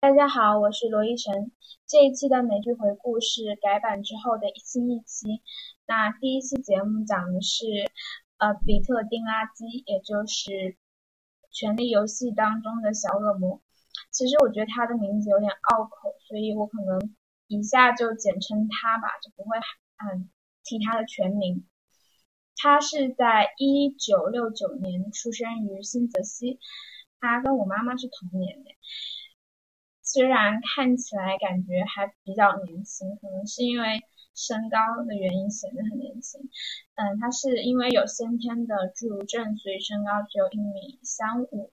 大家好，我是罗一晨。这一期的美剧回顾是改版之后的新一期。那第一期节目讲的是，呃，比特丁拉基，也就是《权力游戏》当中的小恶魔。其实我觉得他的名字有点拗口，所以我可能以下就简称他吧，就不会嗯提他的全名。他是在一九六九年出生于新泽西，他跟我妈妈是同年的。虽然看起来感觉还比较年轻，可能是因为身高的原因显得很年轻。嗯，他是因为有先天的侏儒症，所以身高只有一米三五。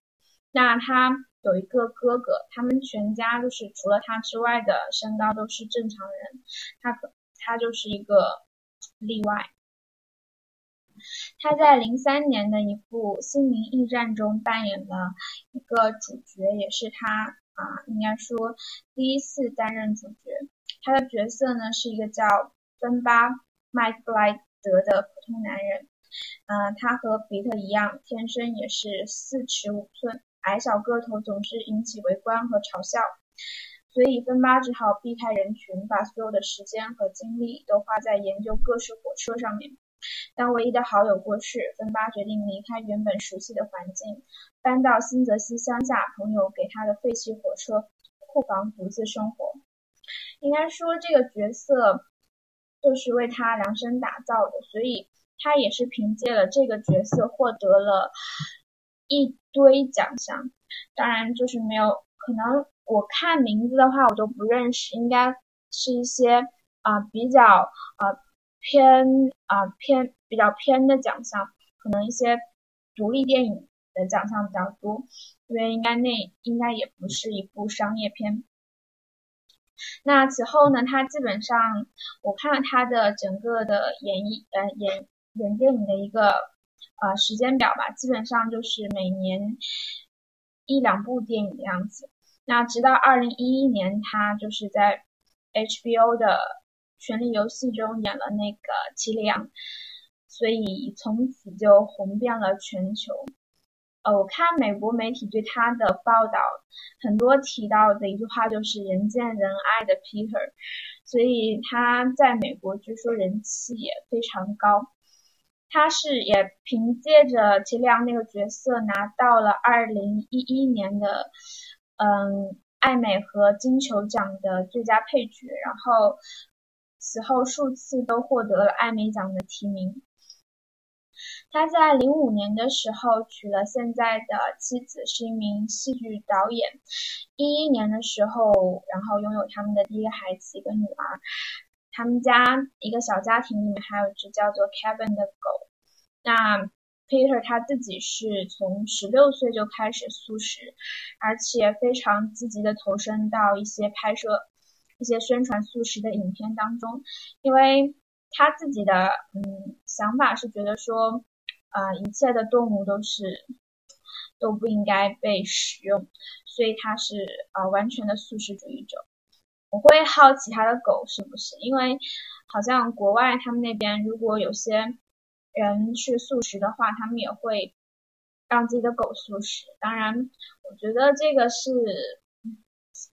那他有一个哥哥，他们全家就是除了他之外的身高都是正常人，他他就是一个例外。他在零三年的一部《心灵驿站》中扮演了一个主角，也是他。啊，应该说第一次担任主角，他的角色呢是一个叫芬巴麦克布莱德的普通男人。嗯，他和比特一样，天生也是四尺五寸，矮小个头总是引起围观和嘲笑，所以芬巴只好避开人群，把所有的时间和精力都花在研究各式火车上面。当唯一的好友过世，芬巴决定离开原本熟悉的环境，搬到新泽西乡下朋友给他的废弃火车库房独自生活。应该说，这个角色就是为他量身打造的，所以他也是凭借了这个角色获得了一堆奖项。当然，就是没有可能，我看名字的话我都不认识，应该是一些啊比较啊。偏啊偏比较偏的奖项，可能一些独立电影的奖项比较多，因为应该那应该也不是一部商业片。那此后呢，他基本上我看了他的整个的演艺呃演演电影的一个呃时间表吧，基本上就是每年一两部电影的样子。那直到二零一一年，他就是在 HBO 的。权力游戏中演了那个齐里昂，所以从此就红遍了全球。呃，我看美国媒体对他的报道，很多提到的一句话就是“人见人爱的 Peter”，所以他在美国据说人气也非常高。他是也凭借着齐里昂那个角色拿到了二零一一年的嗯艾美和金球奖的最佳配角，然后。此后数次都获得了艾美奖的提名。他在零五年的时候娶了现在的妻子，是一名戏剧导演。一一年的时候，然后拥有他们的第一个孩子，一个女儿。他们家一个小家庭里面还有一只叫做 Kevin 的狗。那 Peter 他自己是从十六岁就开始素食，而且非常积极的投身到一些拍摄。一些宣传素食的影片当中，因为他自己的嗯想法是觉得说，啊一切的动物都是都不应该被食用，所以他是啊完全的素食主义者。我会好奇他的狗是不是，因为好像国外他们那边如果有些人是素食的话，他们也会让自己的狗素食。当然，我觉得这个是。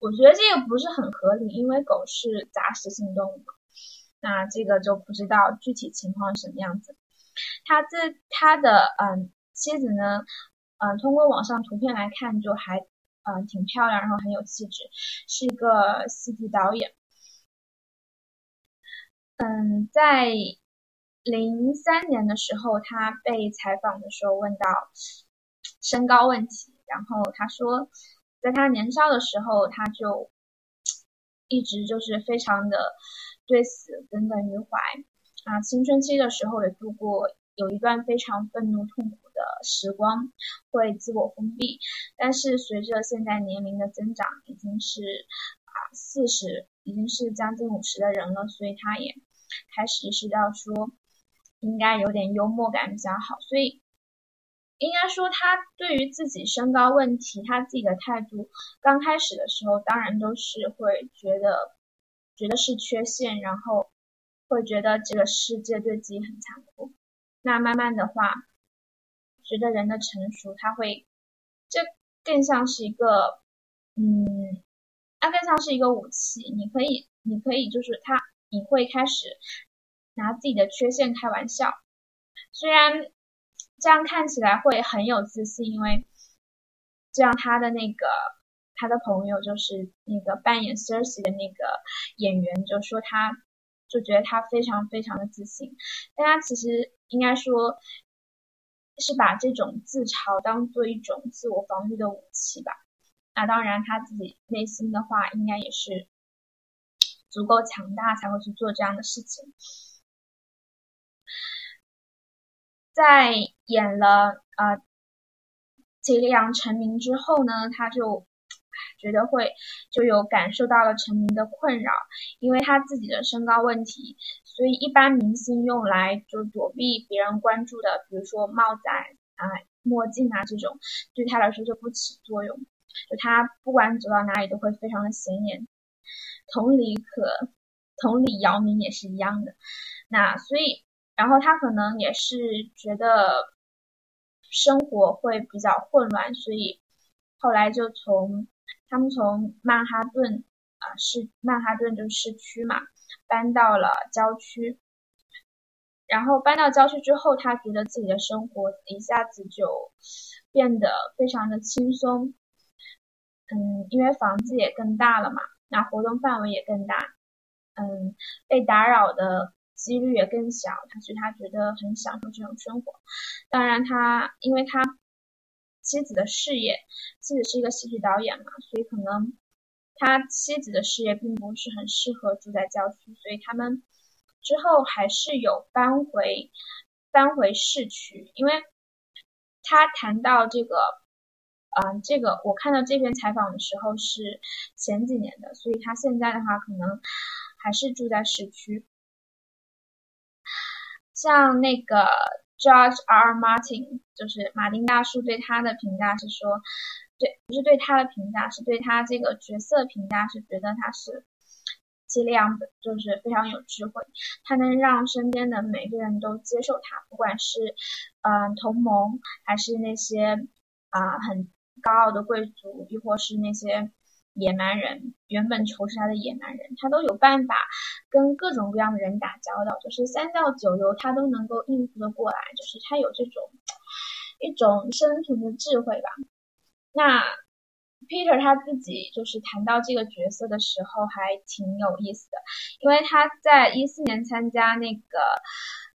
我觉得这个不是很合理，因为狗是杂食性动物嘛。那这个就不知道具体情况什么样子。他这他的嗯妻子呢，嗯通过网上图片来看就还嗯挺漂亮，然后很有气质，是一个戏剧导演。嗯，在零三年的时候，他被采访的时候问到身高问题，然后他说。在他年少的时候，他就一直就是非常的对死耿耿于怀啊。青春期的时候也度过有一段非常愤怒痛苦的时光，会自我封闭。但是随着现在年龄的增长，已经是啊四十，已经是将近五十的人了，所以他也开始意识到说应该有点幽默感比较好，所以。应该说，他对于自己身高问题，他自己的态度，刚开始的时候，当然都是会觉得，觉得是缺陷，然后会觉得这个世界对自己很残酷。那慢慢的话，随着人的成熟，他会，这更像是一个，嗯，它更像是一个武器，你可以，你可以就是他，你会开始拿自己的缺陷开玩笑，虽然这样看起来会很有自信，因为这样他的那个他的朋友就是那个扮演 Cersei 的那个演员就说他。就觉得他非常非常的自信，但他其实应该说是把这种自嘲当做一种自我防御的武器吧。那当然他自己内心的话，应该也是足够强大才会去做这样的事情。在演了呃齐力昂成名之后呢，他就。觉得会就有感受到了成名的困扰，因为他自己的身高问题，所以一般明星用来就躲避别人关注的，比如说帽子啊、墨镜啊这种，对他来说就不起作用。就他不管走到哪里都会非常的显眼。同理可，同理姚明也是一样的。那所以，然后他可能也是觉得生活会比较混乱，所以后来就从。他们从曼哈顿啊市曼哈顿就是市区嘛，搬到了郊区。然后搬到郊区之后，他觉得自己的生活一下子就变得非常的轻松。嗯，因为房子也更大了嘛，那活动范围也更大，嗯，被打扰的几率也更小。他所以他觉得很享受这种生活。当然，他因为他。妻子的事业，妻子是一个戏剧导演嘛，所以可能他妻子的事业并不是很适合住在郊区，所以他们之后还是有搬回搬回市区。因为他谈到这个，嗯，这个我看到这篇采访的时候是前几年的，所以他现在的话可能还是住在市区，像那个。George R. Martin 就是马丁大叔对他的评价是说，对不是对他的评价，是对他这个角色评价是觉得他是尽量，就是非常有智慧，他能让身边的每个人都接受他，不管是嗯同盟还是那些啊很高傲的贵族，亦或是那些。野蛮人原本仇视他的野蛮人，他都有办法跟各种各样的人打交道，就是三教九流他都能够应付的过来，就是他有这种一种生存的智慧吧。那 Peter 他自己就是谈到这个角色的时候还挺有意思的，因为他在一四年参加那个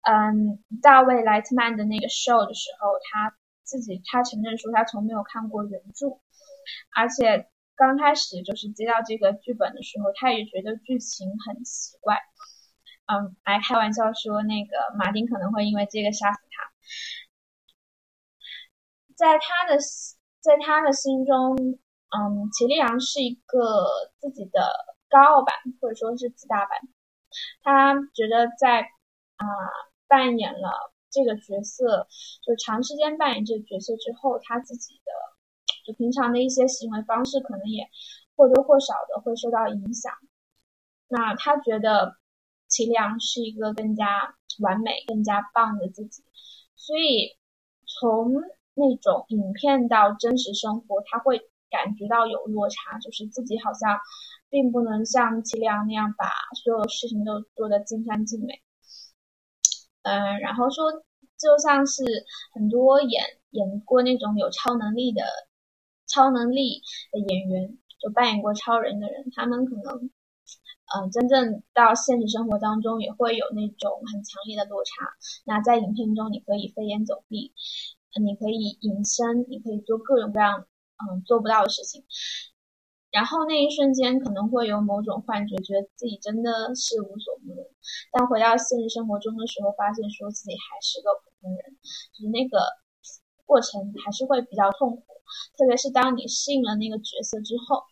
嗯大卫莱特曼的那个 show 的时候，他自己他承认说他从没有看过原著，而且。刚开始就是接到这个剧本的时候，他也觉得剧情很奇怪，嗯，还开玩笑说那个马丁可能会因为这个杀死他。在他的在他的心中，嗯，齐力阳是一个自己的高傲版或者说是自大版。他觉得在啊扮演了这个角色，就长时间扮演这个角色之后，他自己的。就平常的一些行为方式，可能也或多或少的会受到影响。那他觉得齐良是一个更加完美、更加棒的自己，所以从那种影片到真实生活，他会感觉到有落差，就是自己好像并不能像齐良那样把所有事情都做得尽善尽美。嗯，然后说就像是很多演演过那种有超能力的。超能力的演员，就扮演过超人的人，他们可能，嗯，真正到现实生活当中也会有那种很强烈的落差。那在影片中，你可以飞檐走壁，你可以隐身，你可以做各种各样嗯做不到的事情。然后那一瞬间可能会有某种幻觉，觉得自己真的是无所不能。但回到现实生活中的时候，发现说自己还是个普通人，就是那个过程还是会比较痛苦。特别是当你适应了那个角色之后，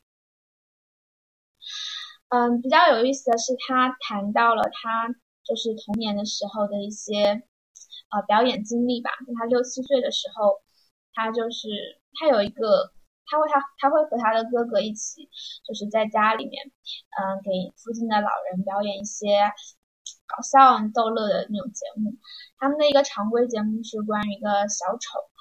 嗯，比较有意思的是，他谈到了他就是童年的时候的一些呃表演经历吧。他六七岁的时候，他就是他有一个，他会他他会和他的哥哥一起，就是在家里面，嗯，给附近的老人表演一些搞笑逗乐的那种节目。他们的一个常规节目是关于一个小丑。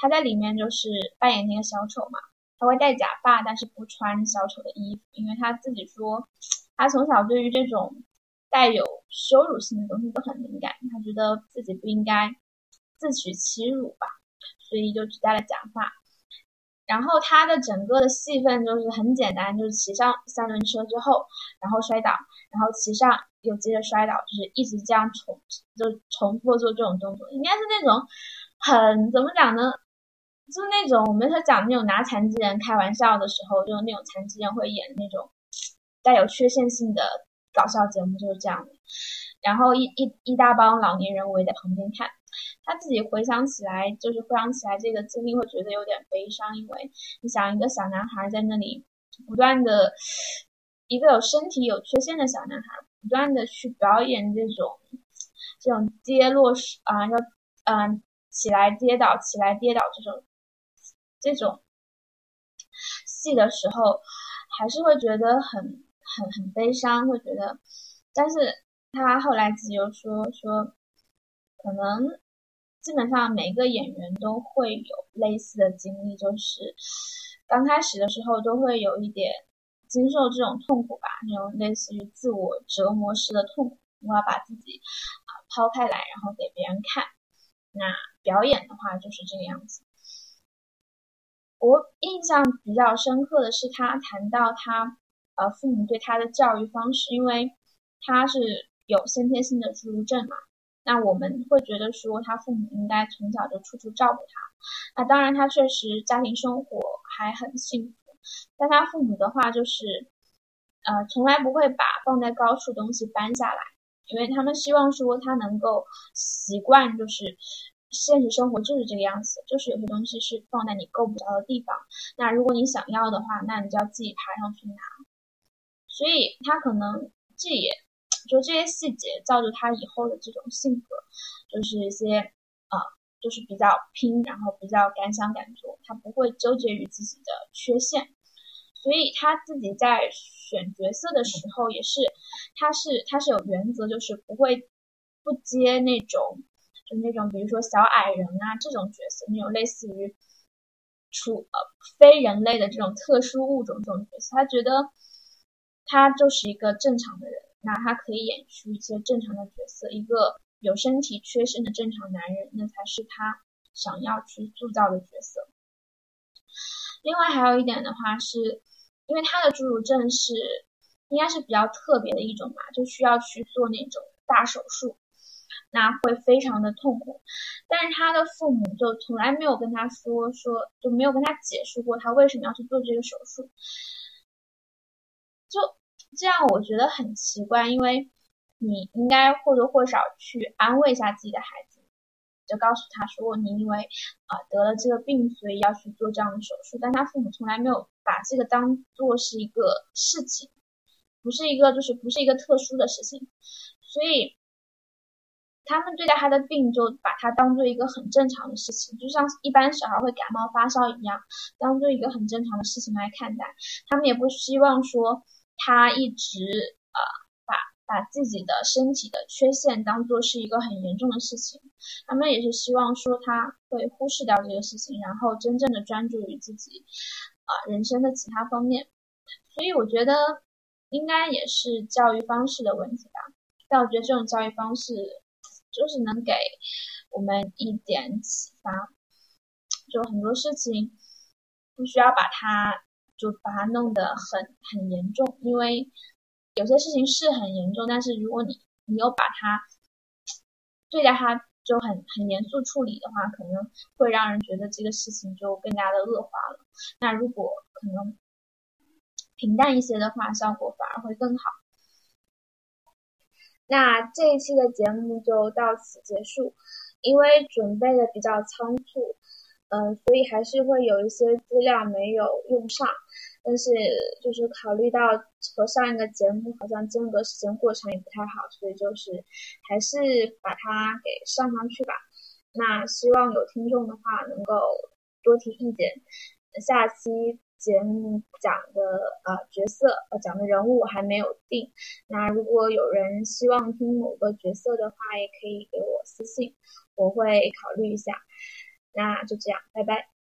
他在里面就是扮演那个小丑嘛，他会戴假发，但是不穿小丑的衣服，因为他自己说，他从小对于这种带有羞辱性的东西都很敏感，他觉得自己不应该自取其辱吧，所以就只戴了假发。然后他的整个的戏份就是很简单，就是骑上三轮车之后，然后摔倒，然后骑上又接着摔倒，就是一直这样重，就重复做这种动作，应该是那种很怎么讲呢？就是那种我们讲那种拿残疾人开玩笑的时候，就是那种残疾人会演那种带有缺陷性的搞笑节目，就是这样的。然后一一一大帮老年人围在旁边看。他自己回想起来，就是回想起来这个经历，会觉得有点悲伤，因为你想一个小男孩在那里不断的，一个有身体有缺陷的小男孩，不断的去表演这种这种跌落啊，要嗯起来跌倒，起来跌倒这种这种戏的时候，还是会觉得很很很悲伤，会觉得，但是他后来自己又说说，可能。基本上每个演员都会有类似的经历，就是刚开始的时候都会有一点经受这种痛苦吧，那种类似于自我折磨式的痛苦，我要把自己啊抛开来，然后给别人看。那表演的话就是这个样子。我印象比较深刻的是他谈到他呃父母对他的教育方式，因为他是有先天性的侏儒症嘛。那我们会觉得说，他父母应该从小就处处照顾他。那当然，他确实家庭生活还很幸福。但他父母的话就是，呃，从来不会把放在高处东西搬下来，因为他们希望说他能够习惯，就是现实生活就是这个样子，就是有些东西是放在你够不着的地方。那如果你想要的话，那你就要自己爬上去拿。所以他可能这也。就这些细节造就他以后的这种性格，就是一些啊，就是比较拼，然后比较敢想敢做，他不会纠结于自己的缺陷，所以他自己在选角色的时候也是，他是他是有原则，就是不会不接那种就那种比如说小矮人啊这种角色，那种类似于除呃非人类的这种特殊物种这种角色，他觉得他就是一个正常的人。那他可以演出一些正常的角色，一个有身体缺陷的正常男人，那才是他想要去塑造的角色。另外还有一点的话，是因为他的侏儒症是应该是比较特别的一种吧，就需要去做那种大手术，那会非常的痛苦。但是他的父母就从来没有跟他说说，就没有跟他解释过他为什么要去做这个手术，就。这样我觉得很奇怪，因为你应该或多或少去安慰一下自己的孩子，就告诉他说你因为啊得了这个病，所以要去做这样的手术。但他父母从来没有把这个当做是一个事情，不是一个就是不是一个特殊的事情，所以他们对待他的病就把它当做一个很正常的事情，就像一般小孩会感冒发烧一样，当做一个很正常的事情来看待。他们也不希望说。他一直呃把把自己的身体的缺陷当做是一个很严重的事情，他们也是希望说他会忽视掉这个事情，然后真正的专注于自己啊人生的其他方面。所以我觉得应该也是教育方式的问题吧。但我觉得这种教育方式就是能给我们一点启发，就很多事情不需要把它。就把它弄得很很严重，因为有些事情是很严重，但是如果你你又把它对待它就很很严肃处理的话，可能会让人觉得这个事情就更加的恶化了。那如果可能平淡一些的话，效果反而会更好。那这一期的节目就到此结束，因为准备的比较仓促。嗯，所以还是会有一些资料没有用上，但是就是考虑到和上一个节目好像间隔时间过长也不太好，所以就是还是把它给上上去吧。那希望有听众的话能够多提意见。下期节目讲的呃角色呃讲的人物还没有定，那如果有人希望听某个角色的话，也可以给我私信，我会考虑一下。那就这样，拜拜。